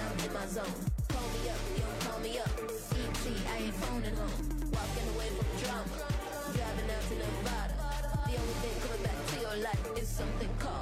down in my zone. Call me up, you don't call me up. ET, I ain't phoning home. Walking away from drama, driving out to Nevada. The only thing coming back to your life is something called.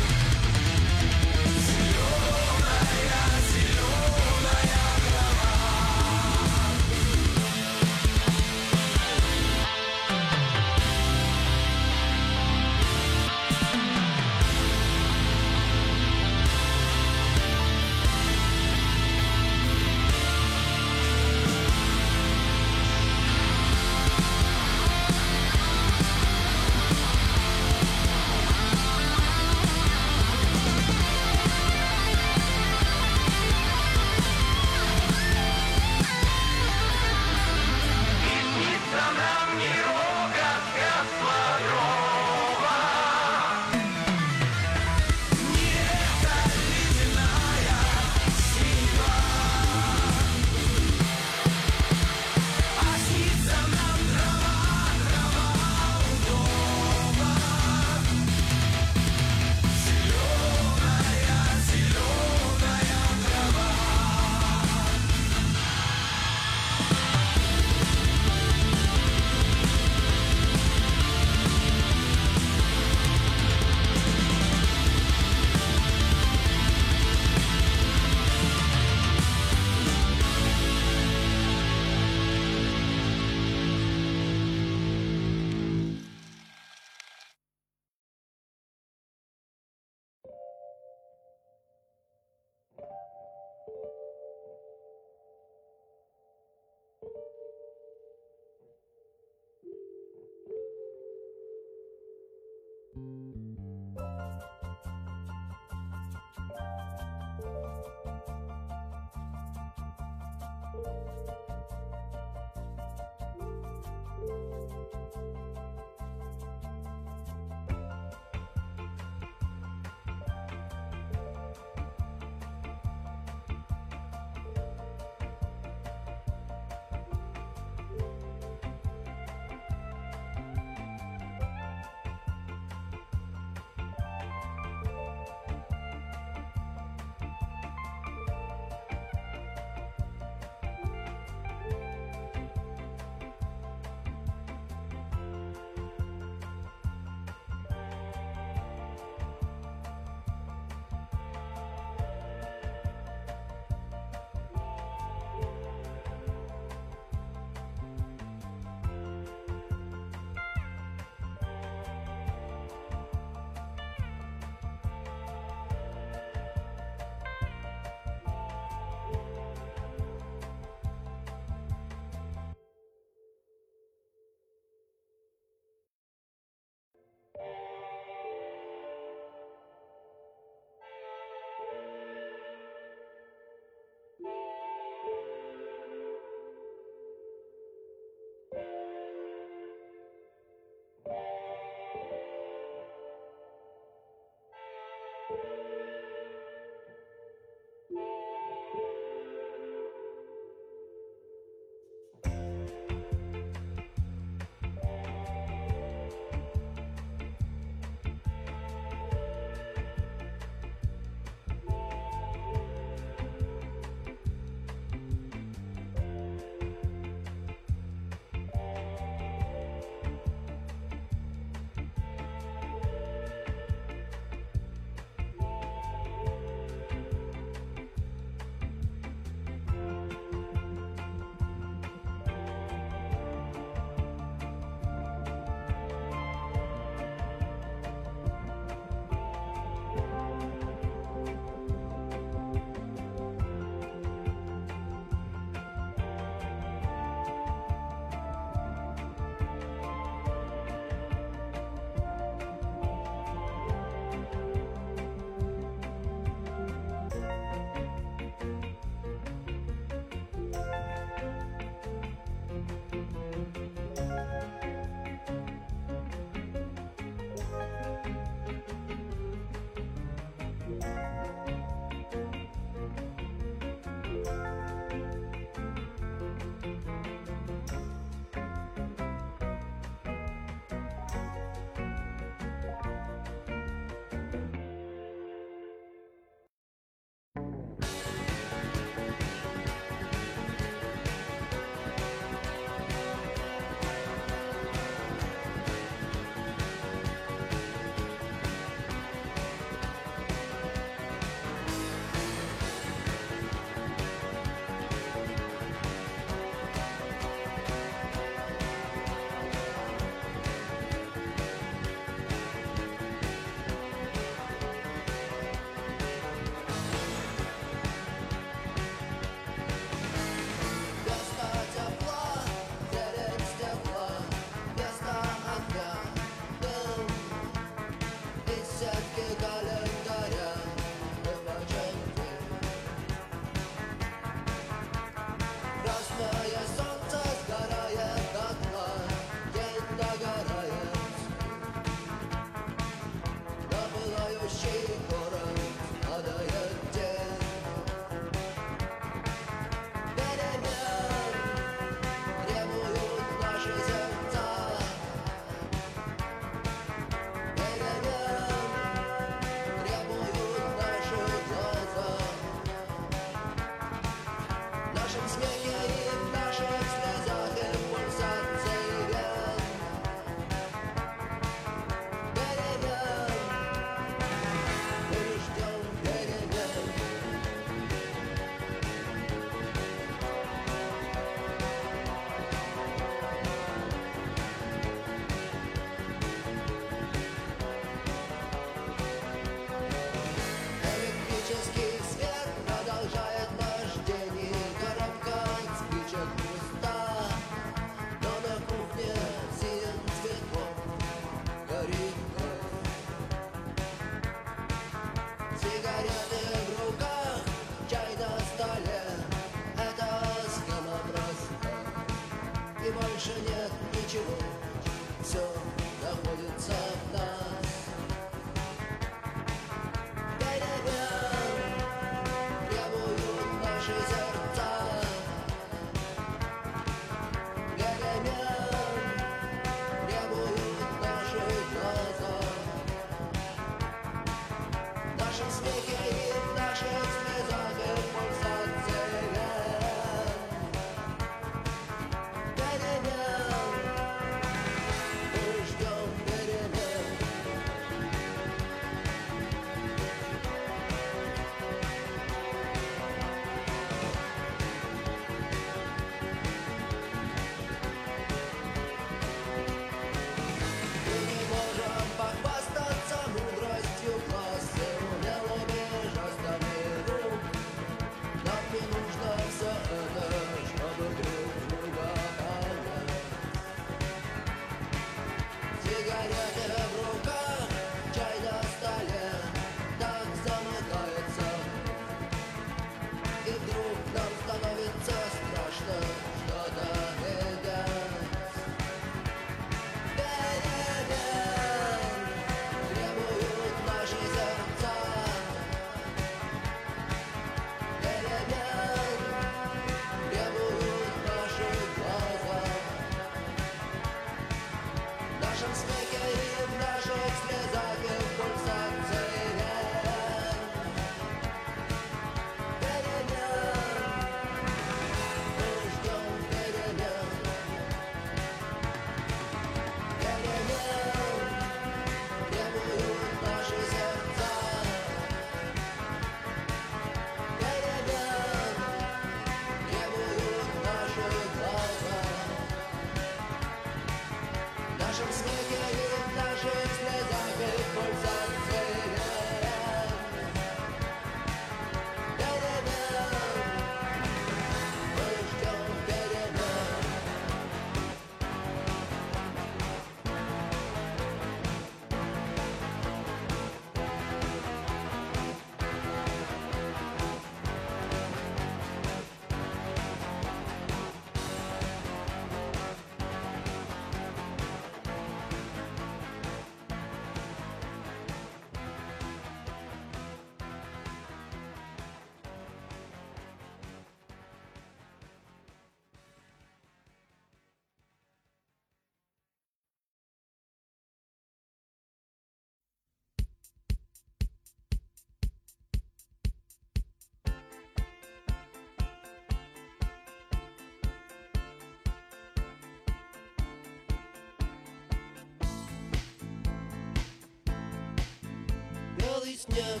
Снег,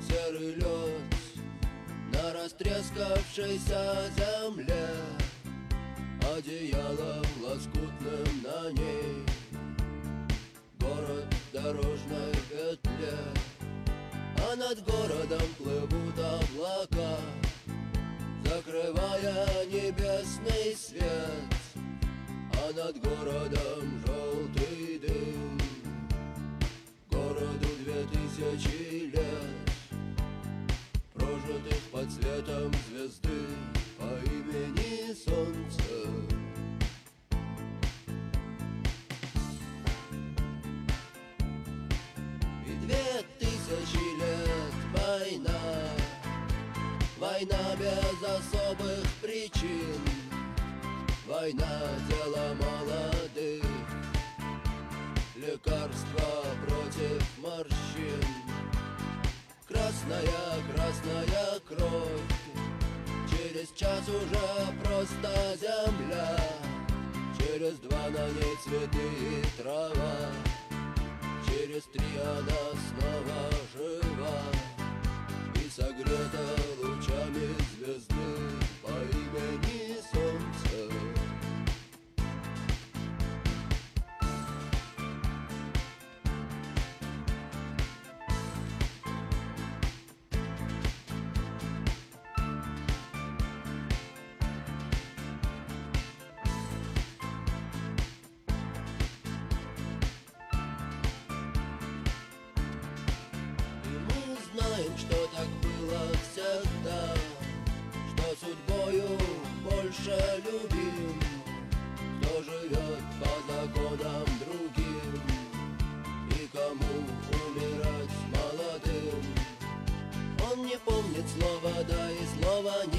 серый лед На растрескавшейся земле Одеялом лоскутным на ней. Город в дорожной петле А над городом плывут облака Закрывая небесный свет. А над городом желтый тысячи лет Прожитых под светом звезды По имени Солнце. И две тысячи лет война Война без особых причин. Война дело молодых Красная, красная кровь. Через час уже просто земля. Через два на ней цветы и трава. Через три она снова жива. И согрета лучами больше любим. Кто живет по законам другим? И кому умирать молодым? Он не помнит слова да и слова нет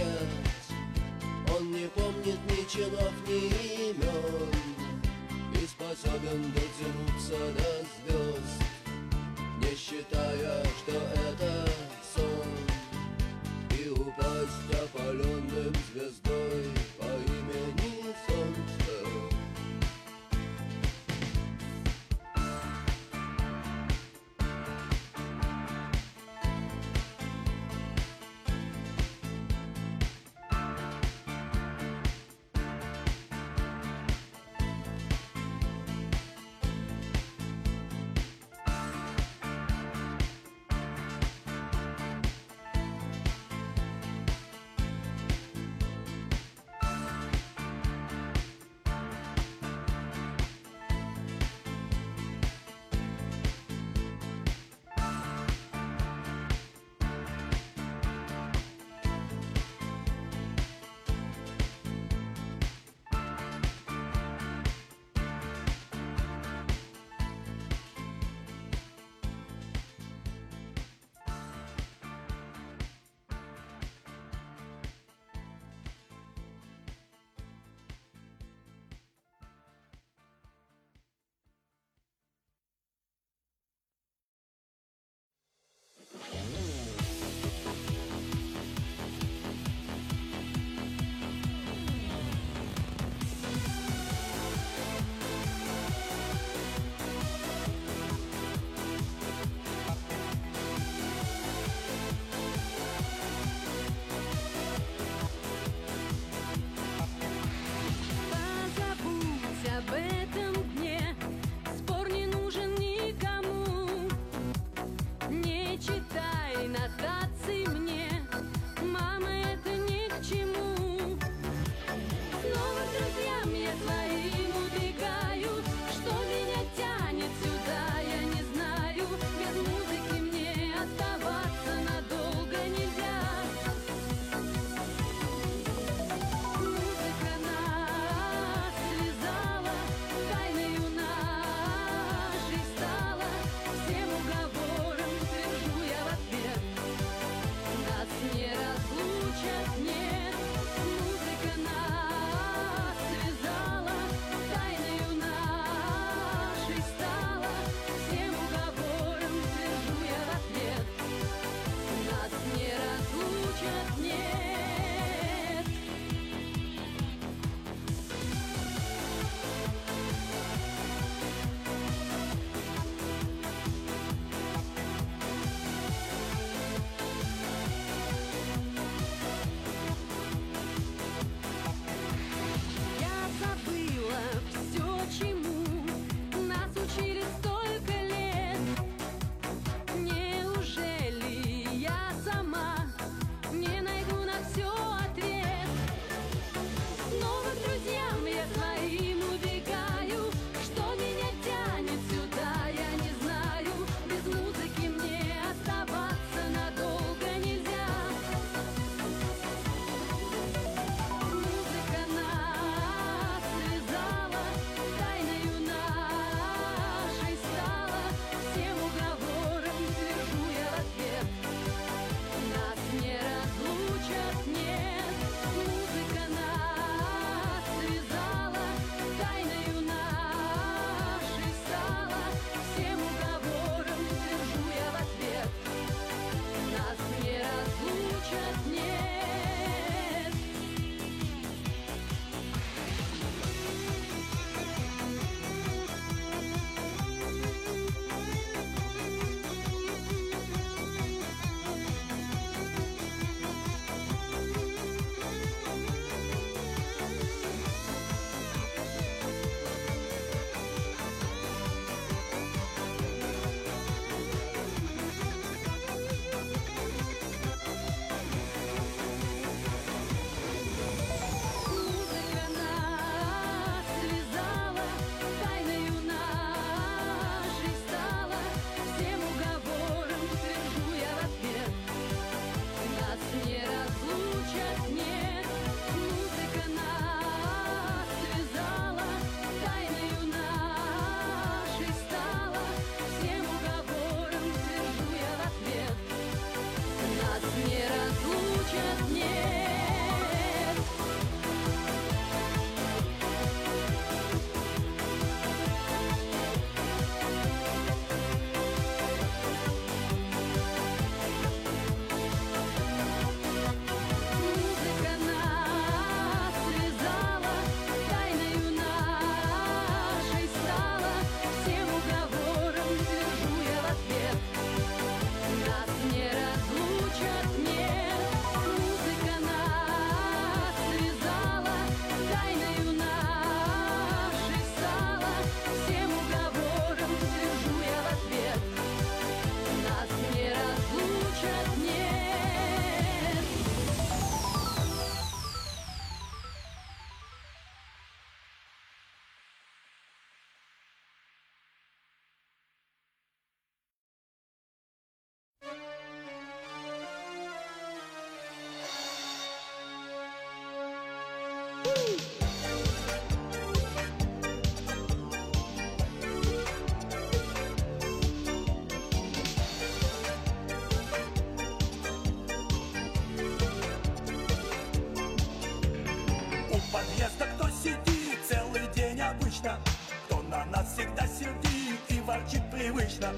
всегда сердит и ворчит привычно.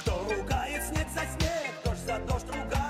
Кто ругает снег за снег, дождь за дождь ругает.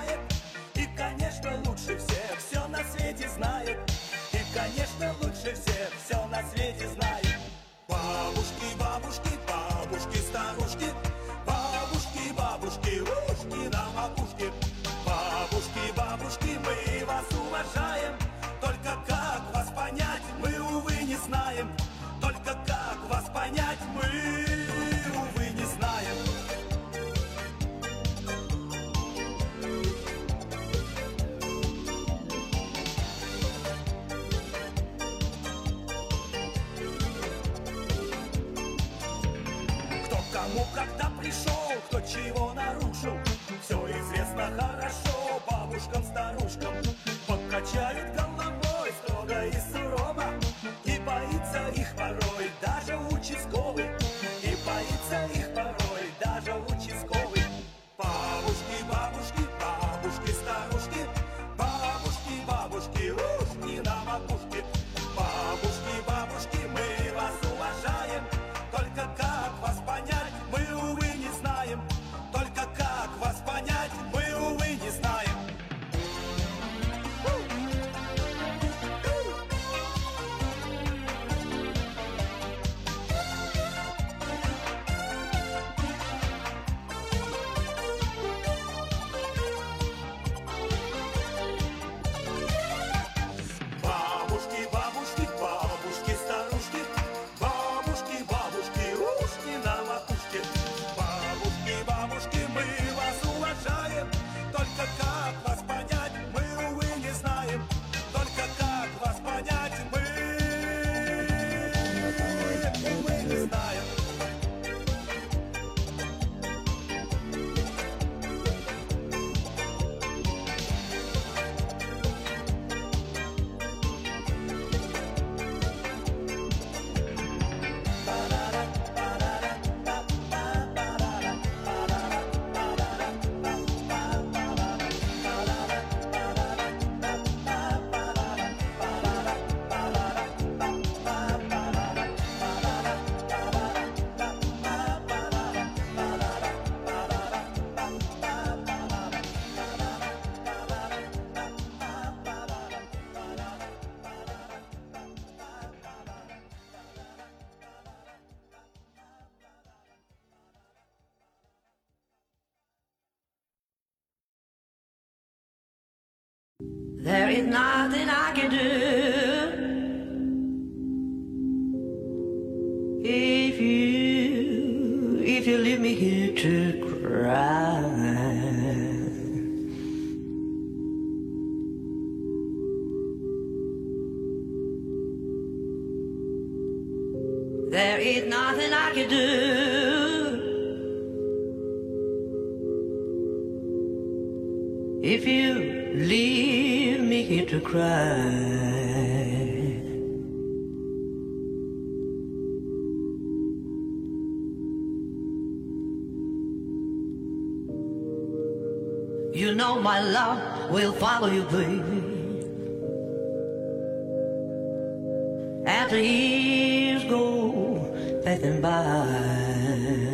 There is nothing I can do. after years go passing by.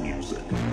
music.